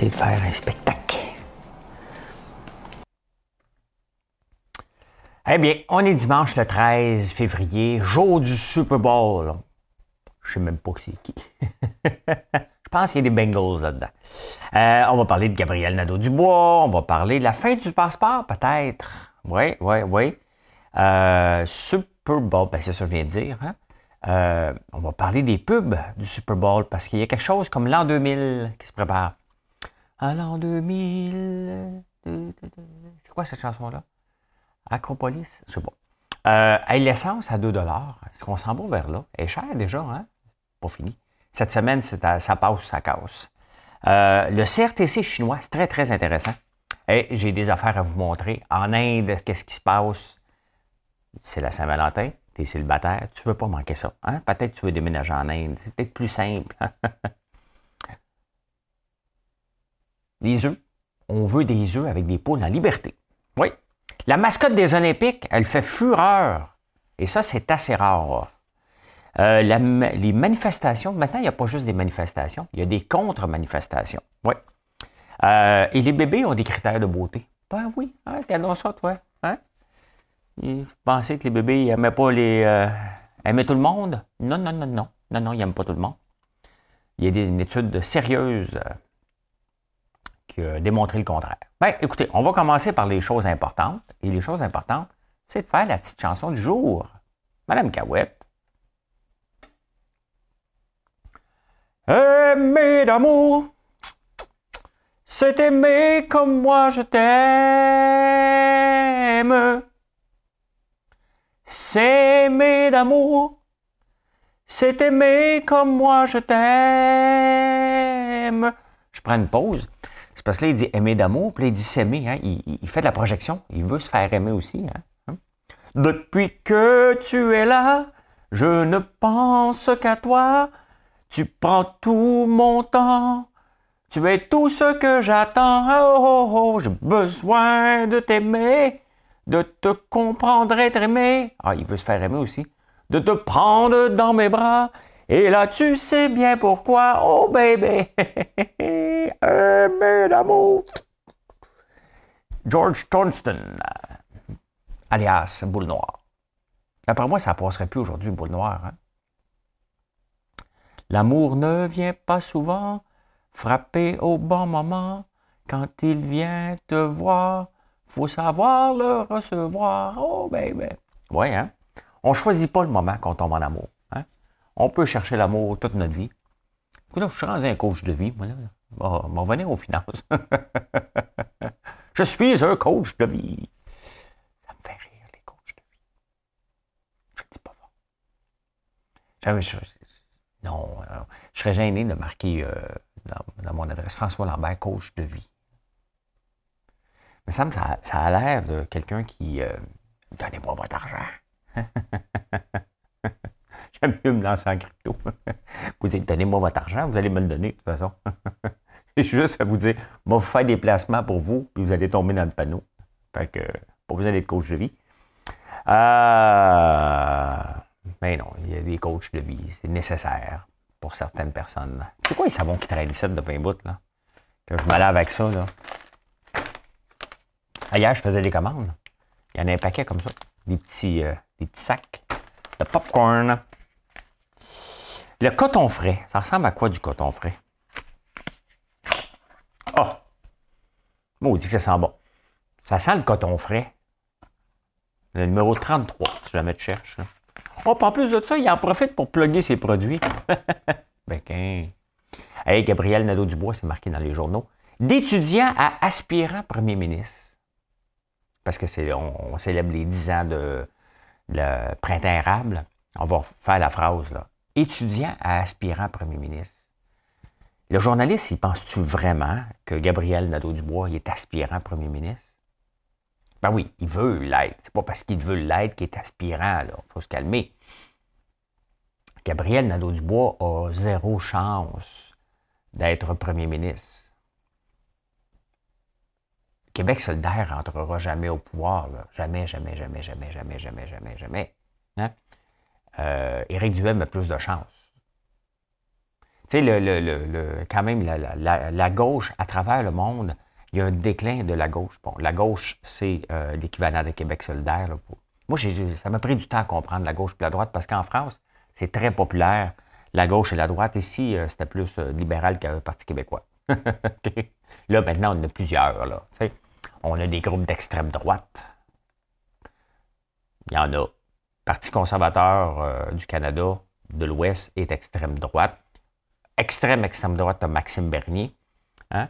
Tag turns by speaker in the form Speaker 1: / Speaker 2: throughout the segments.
Speaker 1: De faire un spectacle. Eh bien, on est dimanche le 13 février, jour du Super Bowl. Je sais même pas qui c'est qui. Je pense qu'il y a des Bengals là-dedans. Euh, on va parler de Gabriel Nadeau-Dubois, on va parler de la fin du passeport, peut-être. Oui, oui, oui. Euh, Super Bowl, ben c'est ça que je viens de dire. Hein? Euh, on va parler des pubs du Super Bowl parce qu'il y a quelque chose comme l'an 2000 qui se prépare. À l'an 2000. C'est quoi cette chanson-là? Acropolis? Je sais pas. Euh, l'essence à 2 Est-ce qu'on s'en va vers là? Elle est chère déjà, hein? Pas fini. Cette semaine, ça passe, ça casse. Euh, le CRTC chinois, c'est très, très intéressant. J'ai des affaires à vous montrer. En Inde, qu'est-ce qui se passe? C'est la Saint-Valentin, tu es célibataire, tu veux pas manquer ça. Hein? Peut-être que tu veux déménager en Inde, c'est peut-être plus simple. les œufs. On veut des œufs avec des poules en liberté. Oui. La mascotte des Olympiques, elle fait fureur. Et ça, c'est assez rare. Euh, les manifestations, maintenant, il n'y a pas juste des manifestations, il y a des contre-manifestations. Oui. Euh, et les bébés ont des critères de beauté. Ben oui, hein, regardons ça, toi. Hein? Ils que les bébés n'aimaient pas les. Euh, aimaient tout le monde? Non, non, non, non. Non, non, ils n'aiment pas tout le monde. Il y a des, une étude sérieuse qui a démontré le contraire. Ben, écoutez, on va commencer par les choses importantes. Et les choses importantes, c'est de faire la petite chanson du jour. Madame Cahouette. Aimer d'amour, c'est aimer comme moi je t'aime. C'est aimer d'amour, c'est aimer comme moi je t'aime. Je prends une pause. C'est parce que là, il dit aimer d'amour, puis là, il dit s'aimer. Hein? Il, fait de la projection. Il veut se faire aimer aussi. Hein? hein? Depuis que tu es là, je ne pense qu'à toi. Tu prends tout mon temps. Tu es tout ce que j'attends. Oh, oh, oh, j'ai besoin de t'aimer, de te comprendre et t'aimer. Ah, il veut se faire aimer aussi. De te prendre dans mes bras. Et là, tu sais bien pourquoi. Oh, bébé. aimer d'amour. George Thornston, alias Boule Noire. Après moi, ça passerait plus aujourd'hui, Boule Noire. Hein? L'amour ne vient pas souvent frapper au bon moment. Quand il vient te voir, faut savoir le recevoir. Oh, baby. Oui, hein? On choisit pas le moment quand on tombe en amour. Hein? On peut chercher l'amour toute notre vie. Écoute, je suis rendu un coach de vie, moi, là. Bon, va revenir aux finances. je suis un coach de vie. Ça me fait rire, les coachs de vie. Je ne dis pas ça. Je, non, je serais gêné de marquer euh, dans, mon adresse François Lambert, coach de vie. Mais ça, ça, ça a l'air de quelqu'un qui euh, Donnez-moi votre argent. J'aime mieux me lancer en crypto. vous dites Donnez-moi votre argent, vous allez me le donner de toute façon. Juste à vous dire Moi, vous faire des placements pour vous, puis vous allez tomber dans le panneau. Fait que, pas besoin d'être coach de vie. Euh. Mais non, il y a des coachs de vie. C'est nécessaire pour certaines personnes. C'est quoi les savons qui traînent ici de pain bout, là? Que je me lave avec ça, là. Hier, je faisais des commandes. Il y en a un paquet comme ça. Des petits, euh, des petits sacs de popcorn. Le coton frais. Ça ressemble à quoi du coton frais? Oh! Bon, on dit que ça sent bon. Ça sent le coton frais. Le numéro 33, si jamais tu cherches. Oh, en plus de ça, il en profite pour plugger ses produits. ben, Hey, Gabriel Nadeau-Dubois, c'est marqué dans les journaux. D'étudiant à aspirant premier ministre. Parce que c'est, on, célèbre les 10 ans de, le printemps érable. On va faire la phrase, là. Étudiant à aspirant premier ministre. Le journaliste, il pense-tu vraiment que Gabriel Nadeau-Dubois est aspirant premier ministre? Ben oui, il veut l'être. C'est pas parce qu'il veut l'être qu'il est aspirant, Il faut se calmer. Gabriel Nadeau-Dubois a zéro chance d'être premier ministre. Québec solidaire rentrera jamais au pouvoir. Jamais, jamais, jamais, jamais, jamais, jamais, jamais, jamais. Hein? Euh, Éric Duhem a plus de chance. Tu sais, le, quand même, la, gauche, à travers le monde, il y a un déclin de la gauche. Bon, la gauche, c'est euh, l'équivalent de Québec solidaire. Moi, ça m'a pris du temps à comprendre la gauche et la droite parce qu'en France, c'est très populaire, la gauche et la droite. Ici, euh, c'était plus libéral que le Parti québécois. Là, maintenant, on en a plusieurs. Là, on a des groupes d'extrême droite. Il y en a. Parti conservateur euh, du Canada de l'Ouest est extrême droite. Extrême, extrême droite, tu as Maxime Bernier. Hein.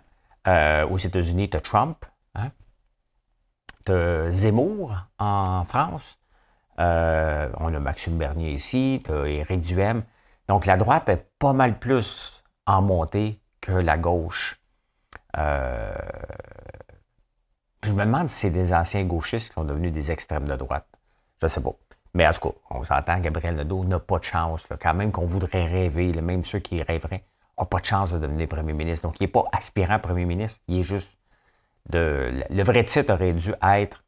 Speaker 1: Euh, aux États-Unis, tu as Trump. Hein? Tu as Zemmour en France. Euh, on a Maxime Bernier ici. Tu as Éric Duhem. Donc, la droite est pas mal plus en montée que la gauche. je me demande si c'est des anciens gauchistes qui sont devenus des extrêmes de droite. Je ne sais pas. Mais en tout cas, on s'entend, Gabriel Nadeau n'a pas de chance. quand même qu'on voudrait rêver, même ceux qui rêveraient, n'ont pas de chance de devenir premier ministre. Donc, il n'est pas aspirant premier ministre, il est juste de. Le vrai titre aurait dû être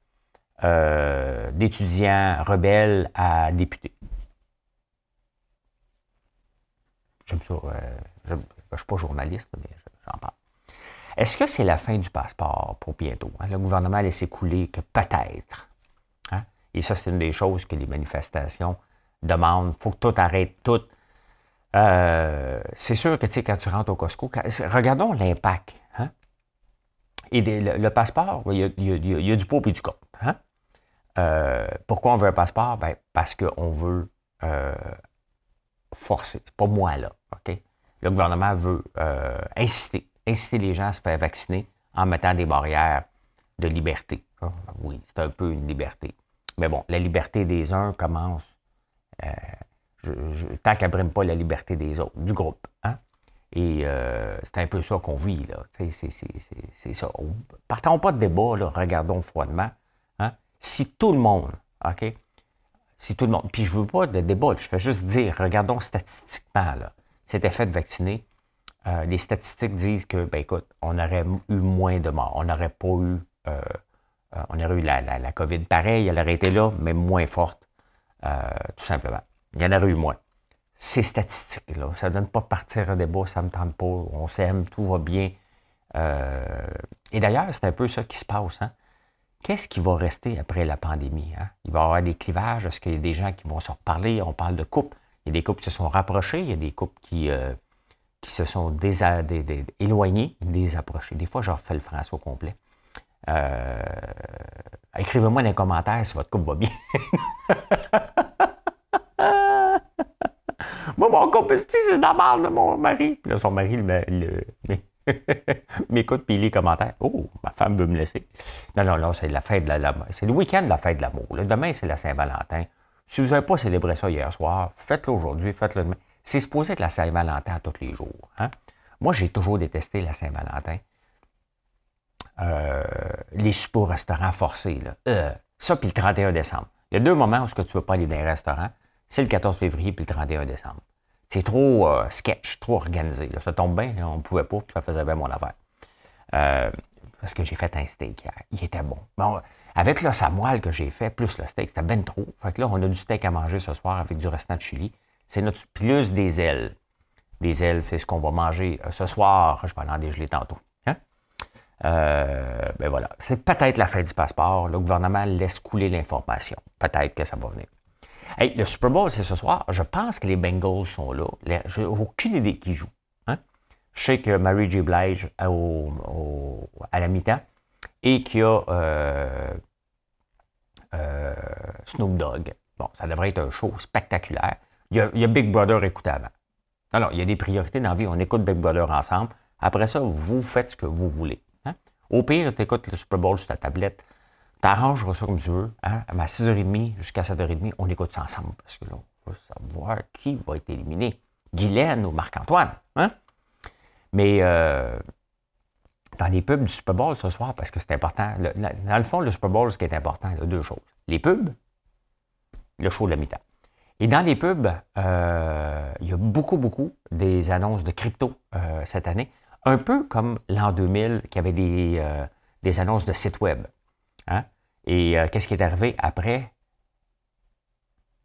Speaker 1: euh, d'étudiant rebelle à député. J'aime ça. Euh, je ne suis pas journaliste, mais j'en parle. Est-ce que c'est la fin du passeport pour bientôt? Hein? Le gouvernement a laissé couler que peut-être et ça, c'est une des choses que les manifestations demandent. Il faut que tout arrête, tout. Euh, c'est sûr que, tu sais, quand tu rentres au Costco, regardons l'impact. Hein? Et le, passeport, il y, a, du pot et du contre. Hein? Euh, pourquoi on veut un passeport? Ben, parce qu'on veut euh, forcer. C'est pas moi, là. Le gouvernement veut inciter, inciter les gens à se faire vacciner en mettant des barrières de liberté. Ah, oui, c'est un peu une liberté. Mais bon, la liberté des uns commence euh, tant qu'elle brime pas la liberté des autres, du groupe. Hein? Et euh, c'est un peu ça qu'on vit, là. C'est ça. Partons pas de débat, là, regardons froidement. Hein? Si tout le monde, OK? Si tout le monde, puis je veux pas de débat, je fais juste dire, regardons statistiquement, là, cet effet de vacciner, euh, les statistiques disent que, ben écoute, on aurait eu moins de morts, on n'aurait pas eu euh, on aurait eu la, COVID pareil, elle aurait été là, mais moins forte, euh, tout simplement. Il y en aurait eu moins. C'est statistique, là. Ça ne donne pas partir un débat, ça ne me tente pas, on s'aime, tout va bien. Euh, et d'ailleurs, c'est un peu ça qui se passe. Hein. Qu'est-ce qui va rester après la pandémie? Hein? Il va y avoir des clivages, est-ce qu'il y a des gens qui vont se reparler? On parle de couples. Il y a des couples qui se sont rapprochés, il y a des couples qui, qui se sont éloignés, désapprochés. Des fois, je refais le français au complet. Euh, écrivez-moi dans les commentaires si votre couple va bien. Moi, mon couple, c'est la de mon mari? Puis là, son mari m'écoute puis lit les commentaires. Oh, ma femme veut me laisser. Non, non, non, c'est la fête de la, c'est le week-end de la fête de l'amour. Demain, c'est la Saint-Valentin. Si vous n'avez pas célébré ça hier soir, faites-le aujourd'hui, faites-le demain. C'est supposé être la Saint-Valentin tous les jours. Hein? Moi, j'ai toujours détesté la Saint-Valentin. Euh, les suppos restaurants forcés. Là. Euh, ça, puis le 31 décembre. Il y a deux moments où ce que tu ne veux pas aller dans les restaurants. C'est le 14 février puis le 31 décembre. C'est trop euh, sketch, trop organisé. Ça tombe bien, on ne pouvait pas, puis ça faisait bien mon affaire. parce que j'ai fait un steak hier. Il était bon. bon avec le samoile que j'ai fait, plus le steak, c'était bien trop. Fait que là, on a du steak à manger ce soir avec du restant de chili. C'est notre plus des ailes. Des ailes, c'est ce qu'on va manger ce soir. Je vais en dégeler tantôt. Euh, ben voilà, c'est peut-être la fin du passeport. Le gouvernement laisse couler l'information. Peut-être que ça va venir. Hey, le Super Bowl, c'est ce soir. Je pense que les Bengals sont là. J'ai aucune idée qui joue. Hein. Je sais que Mary J. Blige au, à la mi-temps et qu'il y a euh, euh, Snoop Dogg. Bon, ça devrait être un show spectaculaire. Il y a, Big Brother écouté avant. Alors, il y a des priorités dans la vie. On écoute Big Brother ensemble. Après ça, vous faites ce que vous voulez. Au pire, tu écoutes le Super Bowl sur ta tablette. Tu arrangeras ça comme tu veux. Hein? À 6h30 jusqu'à 7h30, on écoute ça ensemble. Parce que là, on va savoir qui va être éliminé. Guylaine ou Marc-Antoine. Hein? Mais euh, dans les pubs du Super Bowl ce soir, parce que c'est important, dans le fond, le Super Bowl, ce qui est important, il y a deux choses. Les pubs, le show de la mi-temps. Et dans les pubs, euh, il y a beaucoup, beaucoup des annonces de crypto euh, cette année. Un peu comme l'an 2000, qui avait des, des annonces de sites web. Hein? Et qu'est-ce qui est arrivé après?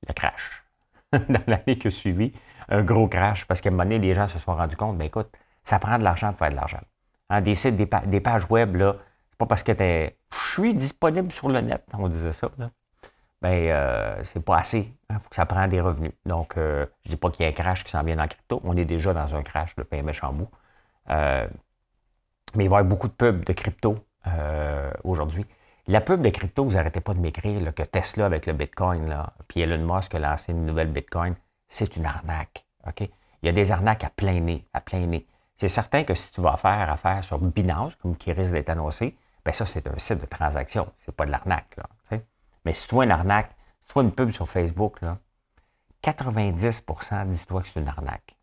Speaker 1: Le crash? dans l'année qui a suivi, un gros crash, parce qu'à un moment donné, les gens se sont rendus compte, ben écoute, ça prend de l'argent pour faire de l'argent. Hein, des sites, des, pages web, là, c'est pas parce que je suis disponible sur le net, on disait ça, là. Ben, euh, c'est pas assez. Il hein, faut que ça prenne des revenus. Donc, euh, je dis pas qu'il y a un crash qui s'en vient dans crypto. On est déjà dans un crash de pain méchant bout. Euh, mais il va y avoir beaucoup de pubs de crypto aujourd'hui. La pub de crypto, vous n'arrêtez pas de m'écrire que Tesla avec le Bitcoin, là, puis Elon Musk a lancé une nouvelle Bitcoin, c'est une arnaque. OK? Il y a des arnaques à plein nez, à plein nez. C'est certain que si tu vas faire affaire sur Binance, comme qui risque d'être annoncé, ben ça, c'est un site de transaction. C'est pas de l'arnaque. Mais si tu une arnaque, si tu vois une pub sur Facebook, là, 90% dis-toi que c'est une arnaque.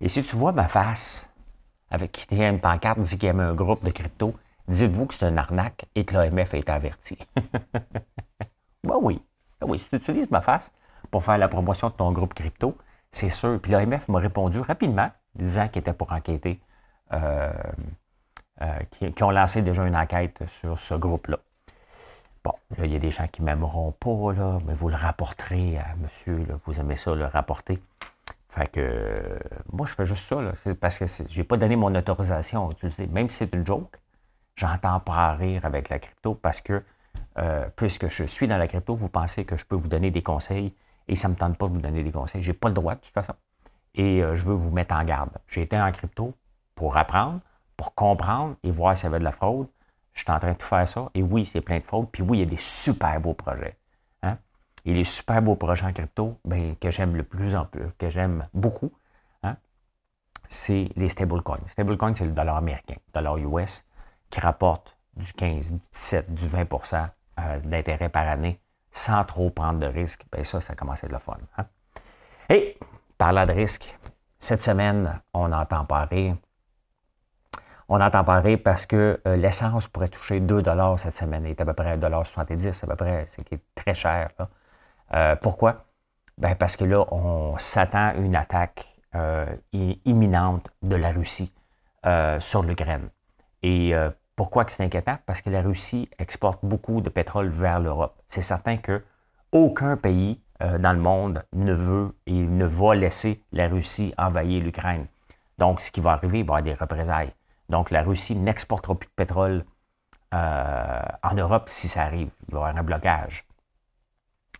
Speaker 1: Et si tu vois ma face avec une pancarte dit qu'il y a un groupe de crypto, dites-vous que c'est un arnaque et que l'OMF a été averti. ben oui. Ben oui, si tu utilises ma face pour faire la promotion de ton groupe crypto, c'est sûr. Puis l'OMF m'a répondu rapidement, disant qu'il était pour enquêter, euh, euh, ont lancé déjà une enquête sur ce groupe-là. Bon, il y a des gens qui ne m'aimeront pas, là, mais vous le rapporterez à monsieur, vous aimez ça, le rapporter. Fait que moi, je fais juste ça, là, parce que je n'ai pas donné mon autorisation à utiliser, même si c'est une joke j'entends pas rire avec la crypto parce que euh, puisque je suis dans la crypto, vous pensez que je peux vous donner des conseils et ça ne me tente pas de vous donner des conseils. Je n'ai pas le droit de toute façon. Et euh, je veux vous mettre en garde. J'ai été en crypto pour apprendre, pour comprendre et voir s'il y avait de la fraude. Je suis en train de tout faire ça. Et oui, c'est plein de fraudes. Puis oui, il y a des super beaux projets. Et les super beaux projets en crypto, ben, que j'aime le plus en plus, que j'aime beaucoup, hein, c'est les stablecoins. Stablecoins, c'est le dollar américain, le dollar US qui rapporte du 15, du 17, du 20% euh, d'intérêt par année sans trop prendre de risques, bien ça, ça commence à être le fun. Hein? Et, parlant de risque, cette semaine, on entend parler. On entend parler parce que euh, l'essence pourrait toucher 2 cette semaine. Il est à peu près 1,70 à peu près, ce qui est très cher. Euh, pourquoi? Ben parce que là, on s'attend à une attaque imminente de la Russie sur l'Ukraine. Et pourquoi c'est inquiétant? Parce que la Russie exporte beaucoup de pétrole vers l'Europe. C'est certain que aucun pays euh, dans le monde ne veut et ne va laisser la Russie envahir l'Ukraine. Donc, ce qui va arriver, il va y avoir des représailles. Donc, la Russie n'exportera plus de pétrole euh, en Europe si ça arrive. Il va y avoir un blocage.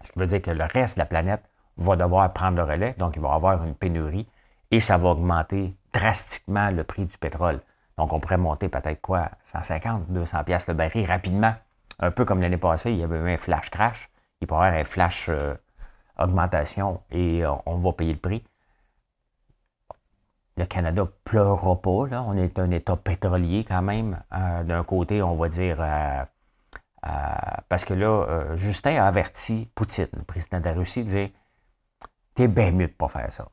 Speaker 1: Ce qui veut dire que le reste de la planète va devoir prendre le relais, donc il va y avoir une pénurie et ça va augmenter drastiquement le prix du pétrole. Donc, on pourrait monter peut-être quoi, 150, 200 pièces le baril rapidement. Un peu comme l'année passée, il y avait eu un flash crash. Il pourrait y avoir un flash euh, augmentation et euh, on va payer le prix. Le Canada pleurera pas. Là. On est un État pétrolier quand même. Euh, d'un côté, on va dire... parce que là, Justin a averti Poutine, le président de la Russie, de dire T'es bien mieux de ne pas faire ça.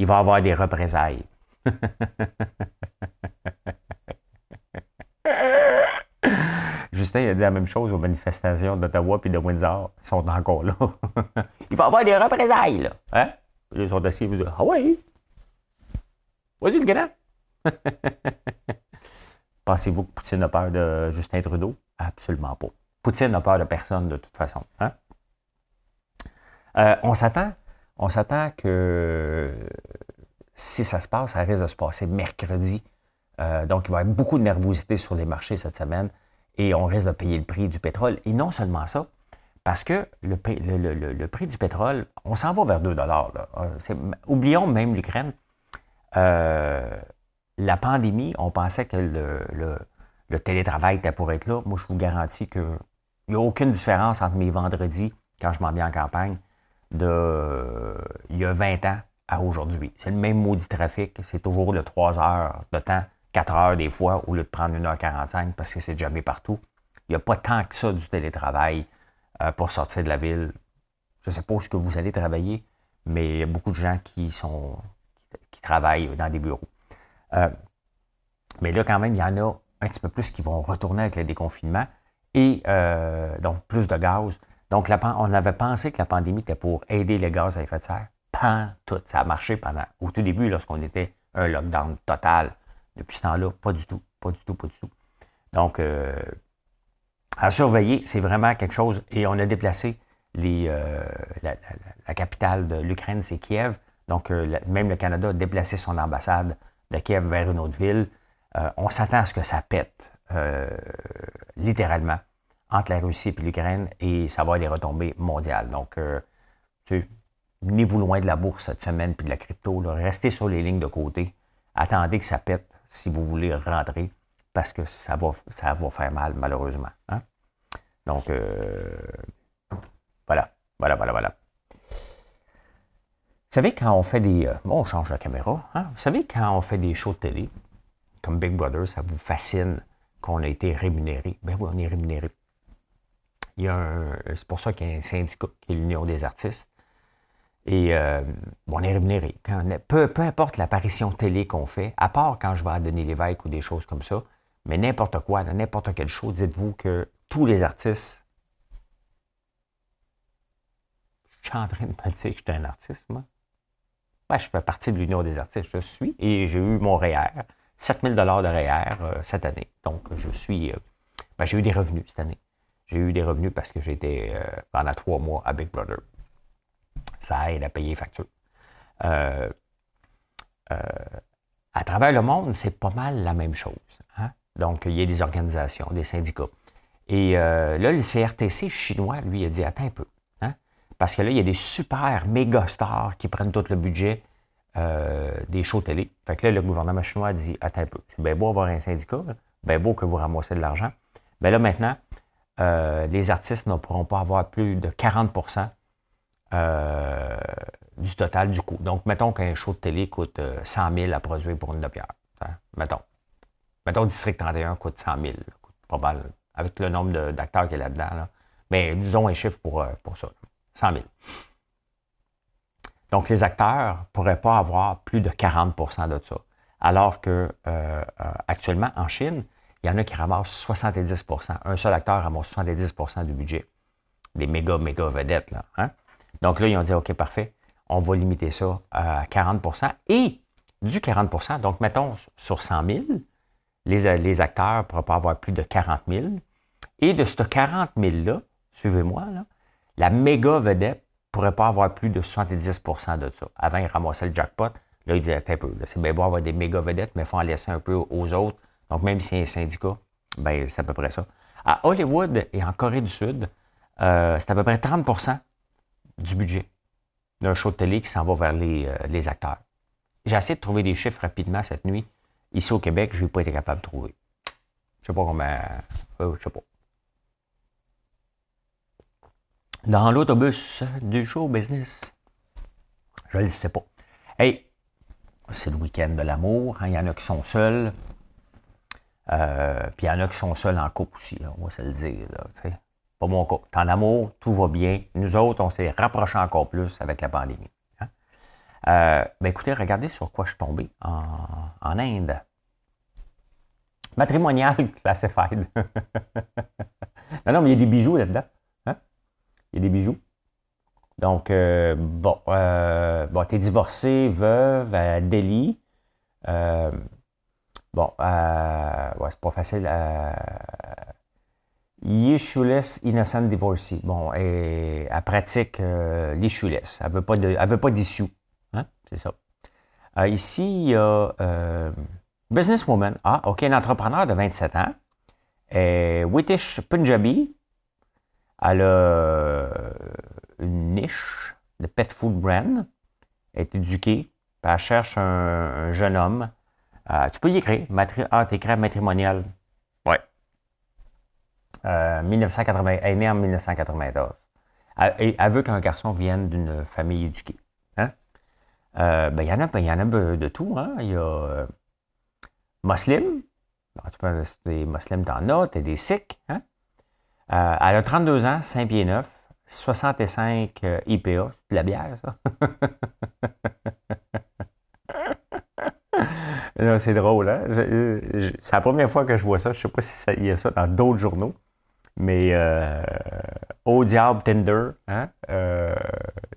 Speaker 1: Il va avoir des représailles. Justin a dit la même chose aux manifestations d'Ottawa et de Windsor. Ils sont encore là. Il va y avoir des représailles, là. Hein? Ils sont assis et vous disent Ah oui! Vas-y, le gars! Pensez-vous que Poutine a peur de Justin Trudeau? Absolument pas. Poutine n'a peur de personne de toute façon. Hein? Euh, on s'attend. On s'attend que si ça se passe, ça risque de se passer mercredi. Euh, donc, il va y avoir beaucoup de nervosité sur les marchés cette semaine et on risque de payer le prix du pétrole. Et non seulement ça, parce que le, prix du pétrole, on s'en va vers 2 dollars. Euh, oublions même l'Ukraine. La pandémie, on pensait que le, télétravail était pour être là. Moi, je vous garantis qu'il n'y a aucune différence entre mes vendredis, quand je m'en viens en campagne, de il y a 20 ans à aujourd'hui. C'est le même maudit trafic. C'est toujours le 3 heures de temps, 4 heures des fois, au lieu de prendre 1h45 parce que c'est jamais partout. Il n'y a pas tant que ça du télétravail euh, pour sortir de la ville. Je ne sais pas où que vous allez travailler, mais il y a beaucoup de gens qui travaillent dans des bureaux. Euh, mais là, quand même, il y en a un petit peu plus qui vont retourner avec le déconfinement et euh, donc plus de gaz. Donc, on avait pensé que la pandémie était pour aider les gaz à effet de serre. Pas tout. Ça a marché pendant, au tout début, lorsqu'on était un lockdown total. Depuis ce temps-là, pas du tout, pas du tout, pas du tout. Donc, euh, à surveiller, c'est vraiment quelque chose. Et on a déplacé les, la, capitale de l'Ukraine, c'est Kiev. Donc, même le Canada a déplacé son ambassade de Kiev vers une autre ville. on s'attend à ce que ça pète, littéralement entre la Russie et l'Ukraine et ça va avoir des retombées mondiales. Donc, euh, venez-vous loin de la bourse cette semaine puis de la crypto. Restez sur les lignes de côté. Attendez que ça pète si vous voulez rentrer parce que ça va, ça va faire mal, malheureusement. Hein. Donc, euh, voilà, voilà, voilà, voilà. Vous savez, quand on fait des. Euh, bon, on change la caméra. Hein? Vous savez, quand on fait des shows de télé, comme Big Brother, ça vous fascine qu'on a été rémunéré. Ben oui, on est rémunéré. Il y a c'est pour ça qu'il y a un syndicat qui est l'Union des artistes. Et euh, on est rémunéré. peu, peu importe l'apparition télé qu'on fait, à part quand je vais à Denis Lévesque ou des choses comme ça, mais n'importe quoi, n'importe quelle chose, dites-vous que tous les artistes. Je suis en train de me dire que j'étais un artiste, moi. Ben, je fais partie de l'Union des artistes, je suis, et j'ai eu mon REER, 7000 de REER euh, cette année. Donc, je suis. Euh, ben, j'ai eu des revenus cette année. J'ai eu des revenus parce que j'étais euh, pendant trois mois à Big Brother. Ça aide à payer les factures. À travers le monde, c'est pas mal la même chose. Hein. Donc, il y a des organisations, des syndicats. Et là, le CRTC chinois, lui, a dit Attends un peu. Parce que là, il y a des super méga stars qui prennent tout le budget des shows télé. Fait que là, le gouvernement chinois a dit Attends un peu. C'est bien beau avoir un syndicat, bien beau que vous ramassez de l'argent. Mais là, maintenant, euh, les artistes ne pourront pas avoir plus de 40% euh, du total du coût. Donc, mettons qu'un show de télé coûte 100 euh, 000 à produire pour une demi-heure. Hein, mettons. Mettons District 31 coûte 100 000. pas mal, avec le nombre d'acteurs qu'il y a là-dedans. Mais disons un chiffre pour, pour ça. 100 000. Donc, les acteurs ne pourraient pas avoir plus de 40% de ça. Alors que actuellement, en Chine, il y en a qui ramassent 70% Un seul acteur ramasse 70% du budget. Des méga, méga vedettes. Là, hein? Donc là, ils ont dit, OK, parfait, on va limiter ça à 40% Et du 40% donc mettons sur 100 000, les, les acteurs ne pourraient pas avoir plus de 40 000. Et de ce 40 000-là, suivez-moi, la méga vedette pourrait pas avoir plus de 70% de ça. Avant, ils ramassaient le jackpot. Là, ils disaient, un peu, c'est bien beau avoir des méga vedettes, mais il faut en laisser un peu aux autres donc, même si y a un syndicat, ben, c'est à peu près ça. À Hollywood et en Corée du Sud, euh, c'est à peu près 30% du budget d'un show de télé qui s'en va vers les, euh, les acteurs. J'ai essayé de trouver des chiffres rapidement cette nuit. Ici au Québec, je n'ai pas été capable de trouver. Je ne sais pas comment. Euh, je sais pas. Dans l'autobus du show business. Je ne le sais pas. Hey, c'est le week-end de l'amour. Hein. Il y en a qui sont seuls. Euh, puis il y en a qui sont seuls en couple aussi, on va se le dire. Pas mon cas. En amour, tout va bien. Nous autres, on s'est rapprochés encore plus avec la pandémie. Hein. Euh, ben écoutez, regardez sur quoi je suis tombé en, en Inde. Matrimonial classified. non, non, mais il y a des bijoux là-dedans. Il y a des bijoux. Donc, euh, bon, euh, bon tu es divorcé, veuve à Delhi. Euh, Bon, euh, ouais, c'est pas facile. Yeshuless Innocent Divorcee. Bon, elle pratique l'Yeshuless. Elle veut pas veut pas d'issue. Hein? C'est ça. Ici, il y a Businesswoman. Ah, OK, un entrepreneur de 27 ans. Et Witish Punjabi. Elle a une niche de pet food brand. Elle est éduquée. Elle cherche un jeune homme euh, tu peux y écrire. Matri ah, écris matrimonial. Ouais. Euh, 1980, elle est née en 1994. Elle, elle veut qu'un garçon vienne d'une famille éduquée. Hein? Euh, ben, il y en a, ben, y en a de tout. Hein? Il y a euh, musulmans. tu peux, des musulmans, t'en as. T'as des sikhs. Hein? Euh, elle a 32 ans, 5 pieds 9, 65 IPA. C'est de la bière, ça. c'est drôle, hein? C'est la première fois que je vois ça. Je ne sais pas s'il y a ça dans d'autres journaux. Mais euh, au diable Tinder, hein? Euh,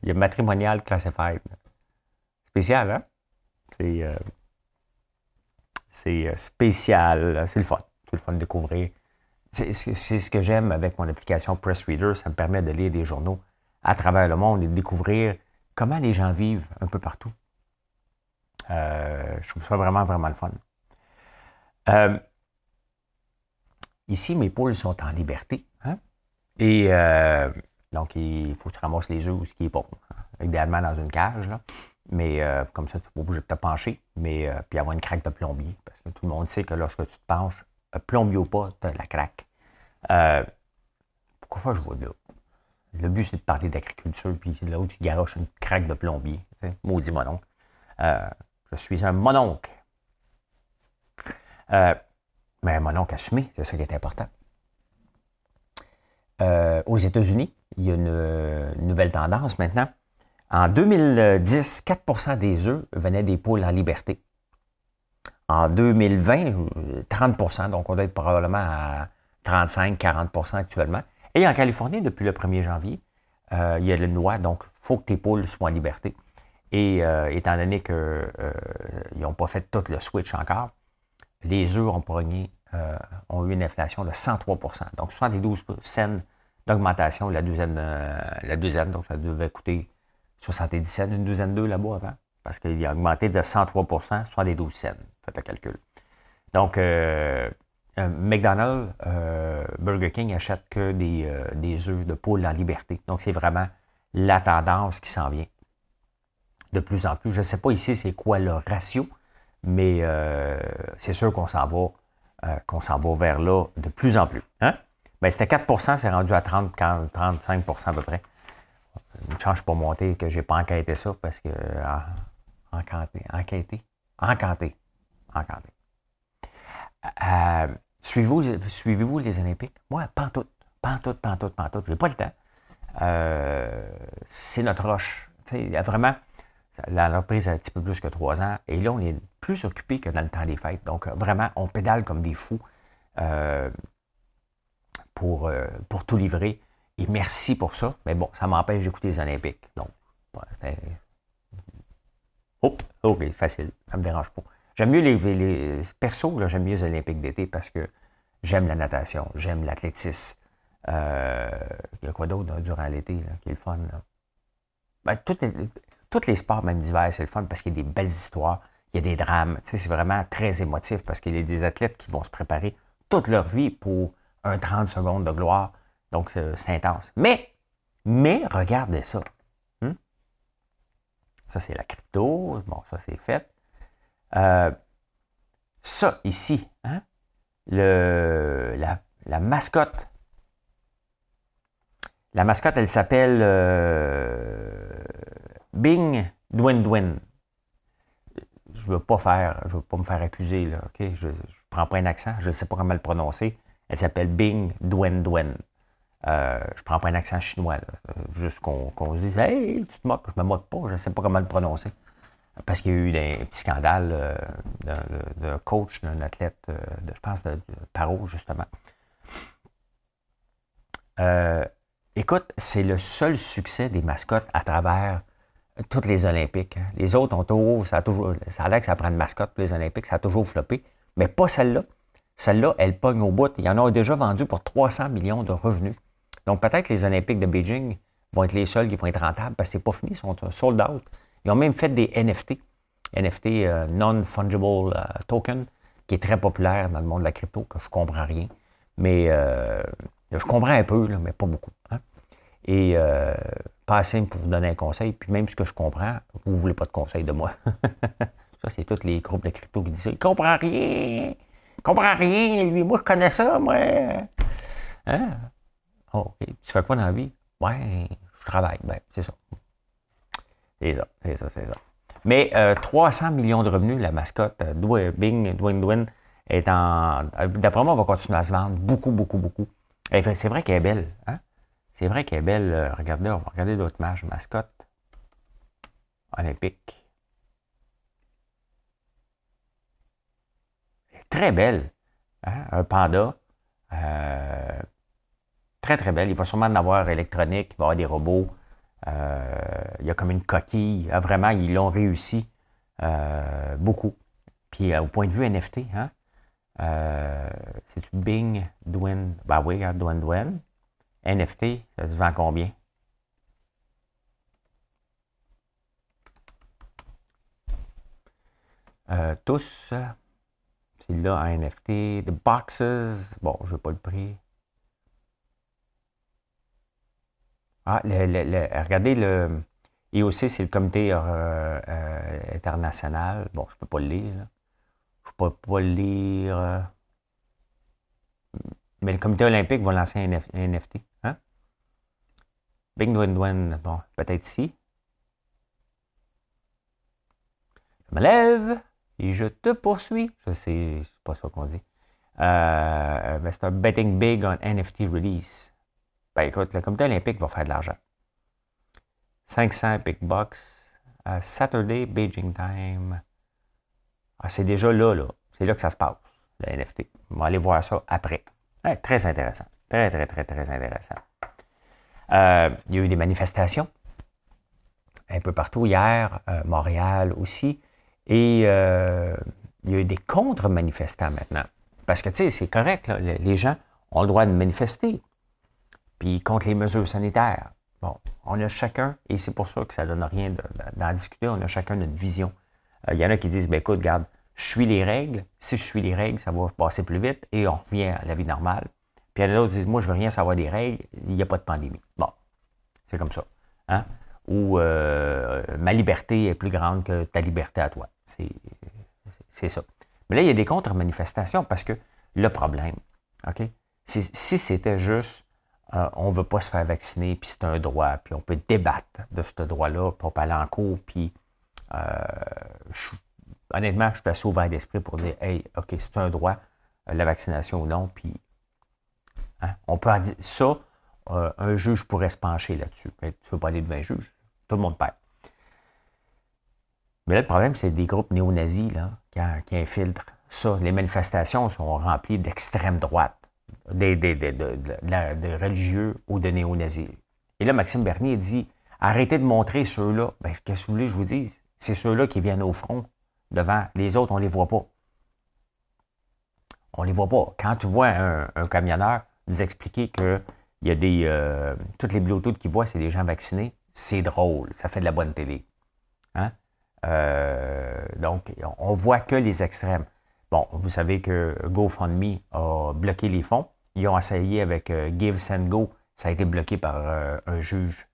Speaker 1: il y a matrimonial classified. Spécial, hein? C'est c'est spécial. C'est le fun. C'est le fun de découvrir. C'est ce que j'aime avec mon application Press Reader. Ça me permet de lire des journaux à travers le monde et de découvrir comment les gens vivent un peu partout. je trouve ça vraiment, vraiment le fun. Ici, mes poules sont en liberté. Hein? Et euh, donc, il faut que tu ramasses les œufs, ce qui est bon. Idéalement dans une cage. Mais euh, comme ça, tu peux pas bouger de te pencher. Mais euh, puis avoir une craque de plombier. Parce que tout le monde sait que lorsque tu te penches, plombier pas, tu as la craque. pourquoi faire je vois là? Le but, c'est de parler d'agriculture, puis où tu garoches une craque de plombier. Maudit mononcle. je suis un mononcle. Mais mon oncle assumé, c'est ça qui est important. Euh, aux États-Unis, il y a une, nouvelle tendance maintenant. En 2010, 4% des œufs venaient des poules en liberté. En 2020, 30% donc on doit être probablement à 35-40% actuellement. Et en Californie, depuis le 1er janvier, euh, il y a le loi, donc il faut que tes poules soient en liberté. Et euh, étant donné qu'ils n'ont pas fait tout le switch encore, les œufs ont, euh, ont eu une inflation de 103% Donc 72 cents d'augmentation la douzaine, euh, la douzaine, donc ça devait coûter 70 cents, une douzaine d'œufs là-bas avant, parce qu'il a augmenté de 103% 72 cents. Faites le calcul. Donc, euh, McDonald's, Burger King achète que des, des œufs de poule en liberté. Donc, c'est vraiment la tendance qui s'en vient de plus en plus. Je ne sais pas ici c'est quoi le ratio, mais euh, c'est sûr qu'on s'en va, euh, qu'on s'en va vers là de plus en plus. Hein? Ben, c'était 4% c'est rendu à 30, 40, 35% à peu près. Une chance pour monter que je n'ai pas enquêté ça parce que. Enquêté, enquêté, enquêté, enquêté. Euh, suivez-vous, les Olympiques? Moi, pantoute, pantoute, pantoute, pantoute. Je n'ai pas le temps. Euh, c'est notre roche. Il y a vraiment L'entreprise a un petit peu plus que trois ans. Et là, on est plus occupé que dans le temps des fêtes. Donc, vraiment, on pédale comme des fous euh, pour, euh, pour tout livrer. Et merci pour ça. Mais bon, ça m'empêche d'écouter les Olympiques. Donc, ben, hop, ok, facile. Ça ne me dérange pas. J'aime mieux les, perso, j'aime mieux les Olympiques d'été parce que j'aime la natation, j'aime l'athlétisme. Euh, il y a quoi d'autre durant l'été qui est le fun? Ben, tous les sports, même d'hiver, c'est le fun parce qu'il y a des belles histoires, il y a des drames. C'est vraiment très émotif parce qu'il y a des athlètes qui vont se préparer toute leur vie pour un 30 secondes de gloire. Donc, c'est intense. Mais, mais, regardez ça. Hmm? Ça, c'est la crypto. Bon, ça, c'est fait. Euh, ça, ici, hein? Le, la, mascotte. La mascotte, elle s'appelle euh, Bing Dwin Dwin. Je ne veux pas faire, je veux pas me faire accuser, là? Je ne prends pas un accent, je ne sais pas comment le prononcer. Elle s'appelle Bing Dwen Dwen. Euh, je prends pas un accent chinois, là. juste qu'on se dise Hey, tu te moques, je me moque pas, je ne sais pas comment le prononcer. Parce qu'il y a eu des petits scandales euh, de, coach d'un athlète, euh, de, je pense de, Paro, justement. écoute, c'est le seul succès des mascottes à travers toutes les Olympiques. Hein. Les autres ont toujours, ça a toujours, ça a l'air que ça prend une mascotte pour les Olympiques, ça a toujours floppé, mais pas celle-là. Celle-là, elle pogne au bout. Il y en a déjà vendu pour 300 millions de revenus. Donc peut-être que les Olympiques de Beijing vont être les seuls qui vont être rentables parce que c'est pas fini, ils sont sold out. Ils ont même fait des NFT, NFT euh, non-fungible euh, token, qui est très populaire dans le monde de la crypto, que je comprends rien. Mais euh, je comprends un peu, mais pas beaucoup. Hein. Et pas assez pour vous donner un conseil. Puis même ce que je comprends, vous ne voulez pas de conseil de moi. ça, c'est tous les groupes de crypto qui disent Il comprend rien. Il comprend rien, lui. Moi, je connais ça, moi. Hein? Oh, Tu fais quoi dans la vie? Ouais, je travaille. Ben, c'est ça. C'est ça, c'est ça, c'est ça. Mais 300 euh, millions de revenus, la mascotte euh, Bing, Dwayne Dwayne, est en. Euh, d'après moi, on va continuer à se vendre beaucoup, beaucoup, beaucoup. C'est vrai qu'elle est belle. Hein? C'est vrai qu'elle est belle. Euh, regardez, on va regarder d'autres matchs. Mascotte olympique. très belle. Hein, un panda. Très, très belle. Il va sûrement en avoir électronique, il va y avoir des robots. Euh, il y a comme une coquille. Ah, vraiment, ils l'ont réussi beaucoup. Puis au point de vue NFT, hein, c'est Bing, Dwayne, bah oui, hein, Dwayne. NFT, ça se vend combien? Euh, tous, c'est là en NFT. The Boxes, bon, je veux pas le prix. Ah, regardez le. IOC, c'est le comité euh, euh, international. Bon, je peux pas le lire. Je peux pas le lire. Mais le comité olympique va lancer un, NFT. Hein? Bing Dwen bon, peut-être ici. Je me lève et je te poursuis. Je sais, pas ça qu'on dit. Euh, mais c'est un betting big on NFT release. Ben écoute, le comité olympique va faire de l'argent. 500 Epic Bucks. Euh, Saturday, Beijing Time. Ah, c'est déjà là, là. C'est là que ça se passe, le NFT. On va aller voir ça après très intéressant. Très, très, très, très intéressant. Euh, il y a eu des manifestations un peu partout hier, euh, Montréal aussi. Et euh, il y a eu des contre-manifestants maintenant. Parce que, tu sais, c'est correct, les gens ont le droit de manifester. Puis contre les mesures sanitaires. Bon, on a chacun, et c'est pour ça que ça ne donne rien d'en discuter, on a chacun notre vision. Il y en a qui disent, ben écoute, regarde, je suis les règles. Si je suis les règles, ça va passer plus vite et on revient à la vie normale. Puis il y en a d'autres qui disent, moi, je veux rien savoir des règles, il n'y a pas de pandémie. Bon, c'est comme ça. Hein? Ou euh, ma liberté est plus grande que ta liberté à toi. C'est ça. Mais là, il y a des contre-manifestations parce que le problème, OK, si c'était juste euh, on ne veut pas se faire vacciner, puis c'est un droit, puis on peut débattre de ce droit-là, pour aller en cours, puis euh, honnêtement, je suis assez ouvert d'esprit pour dire, hey, OK, c'est un droit, euh, la vaccination ou non, puis hein, on peut en dire ça, un juge pourrait se pencher là-dessus. Tu ne veux pas aller devant un juge, tout le monde perd. Mais là, le problème, c'est des groupes néo-nazis là, qui, infiltrent ça. Les manifestations sont remplies d'extrême droite, des, de, religieux ou de néo-nazis. Et là, Maxime Bernier dit arrêtez de montrer ceux-là. Ben, qu'est-ce que vous voulez que je vous dise? C'est ceux-là qui viennent au front devant. Les autres, on ne les voit pas. On ne les voit pas. Quand tu vois un, camionneur nous expliquer que il y a des. Euh, toutes les Bluetooth qu'il voit, c'est des gens vaccinés, c'est drôle. Ça fait de la bonne télé. Hein? Euh, donc, on voit que les extrêmes. Bon, vous savez que GoFundMe a bloqué les fonds. Ils ont essayé avec euh, Give Send Go. Ça a été bloqué par un juge.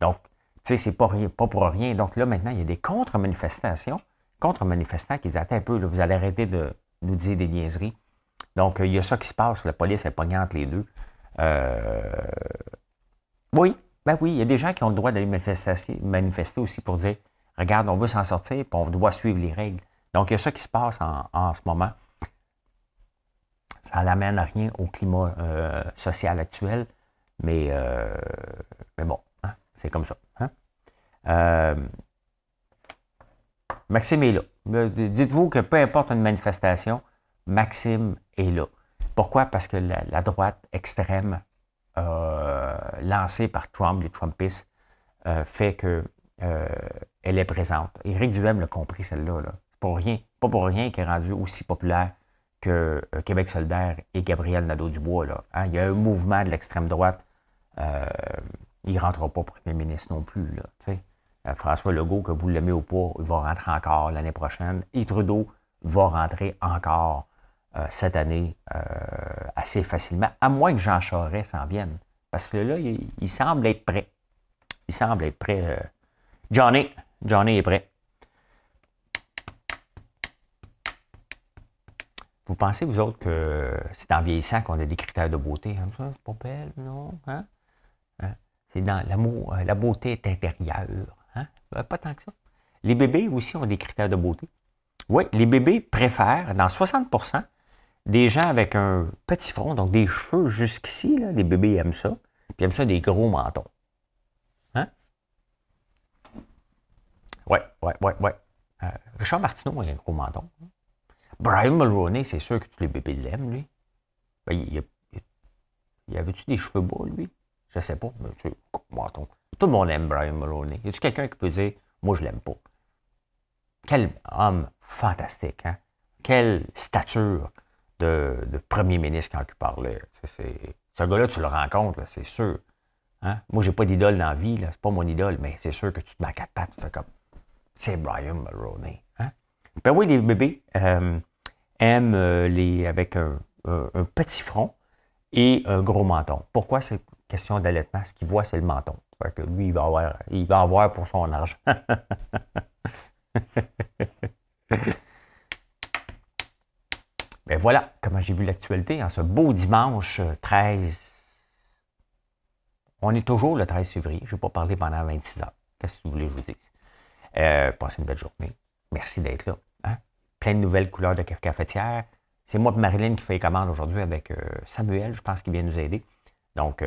Speaker 1: donc, tu sais, c'est pas, pas pour rien. Donc là, maintenant, il y a des contre-manifestations contre-manifestants qui Attends un peu, vous allez arrêter de nous dire des niaiseries. Donc, il y a ça qui se passe. La police est pognée entre les deux. Euh, oui, ben oui, il y a des gens qui ont le droit d'aller manifester, manifester aussi pour dire Regarde, on veut s'en sortir, puis on doit suivre les règles. Donc, il y a ça qui se passe en, ce moment. Ça n'amène à rien au climat euh, social actuel, mais, euh, mais bon, hein, c'est comme ça. Hein. Maxime est là. Dites-vous que peu importe une manifestation, Maxime est là. Pourquoi? Parce que la, droite extrême euh, lancée par Trump, les Trumpistes, euh, fait qu'elle euh, est présente. Éric Duhem l'a compris, celle-là. Là. Rien, pas pour rien qu'elle est rendue aussi populaire que Québec solidaire et Gabriel Nadeau-Dubois. Hein? Il y a un mouvement de l'extrême droite. il ne rentrera pas premier ministre non plus. Là, euh, François Legault, que vous l'aimez ou pas, il va rentrer encore l'année prochaine. Et Trudeau va rentrer encore euh, cette année euh, assez facilement, à moins que Jean Charest s'en vienne. Parce que là, il, semble être prêt. Il semble être prêt. Johnny, Johnny est prêt. Vous pensez, vous autres, que c'est en vieillissant qu'on a des critères de beauté? Ça, c'est pas belle, non? Hein? hein? C'est dans l'amour, la beauté est intérieure. Euh, pas tant que ça. Les bébés aussi ont des critères de beauté. Oui, les bébés préfèrent, dans 60% des gens avec un petit front, donc des cheveux jusqu'ici, les bébés aiment ça. Puis aiment ça des gros mentons. Hein? Oui, oui, oui, oui. Richard Martineau a un gros menton. Brian Mulroney, c'est sûr que tous les bébés l'aiment, lui. Ben, il, avait-tu des cheveux beaux, lui? Je sais pas, mais tu Tout le monde aime Brian Mulroney. Y a-tu quelqu'un qui peut dire, moi, je l'aime pas? Quel homme fantastique, hein? Quelle stature de, premier ministre quand tu parlais. ce gars-là, tu le rencontres, c'est sûr. Hein? Moi, j'ai pas d'idole dans la vie, c'est pas mon idole, mais c'est sûr que tu te mets à quatre pattes, tu fais comme, c'est Brian Mulroney. Hein? Ben oui, les bébés euh, aiment euh, les avec un, petit front et un gros menton. Pourquoi c'est question d'allaitement? Ce qu'il voit, c'est le menton. que lui, il va avoir, il va avoir pour son argent. Mais voilà comment j'ai vu l'actualité en ce beau dimanche 13. Euh, On est toujours le 13 février. Je ne vais pas parler pendant 26 heures. Qu'est-ce que vous voulez que je vous dise? Passez une belle journée. Merci d'être là. Hein? Plein de nouvelles couleurs de cafetière. C'est moi et Marilyn qui fait les commandes aujourd'hui avec euh, Samuel, je pense qu'il vient nous aider. Donc,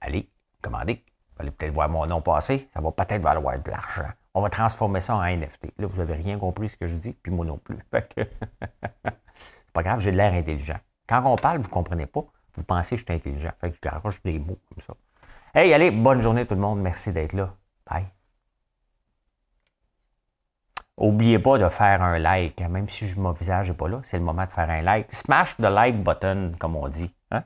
Speaker 1: allez, commandez. Vous allez peut-être voir mon nom passer. Ça va peut-être valoir de l'argent. On va transformer ça en NFT. Là, vous n'avez rien compris ce que je dis, puis moi non plus. pas grave, j'ai de l'air intelligent. Quand on parle, vous ne comprenez pas, vous pensez que je suis intelligent. Fait que je garoche des mots comme ça. Hey, allez, bonne journée tout le monde. Merci d'être là. Bye. N'oubliez pas de faire un like, hein. même si mon visage n'est pas là, c'est le moment de faire un like. Smash the like button, comme on dit. Hein?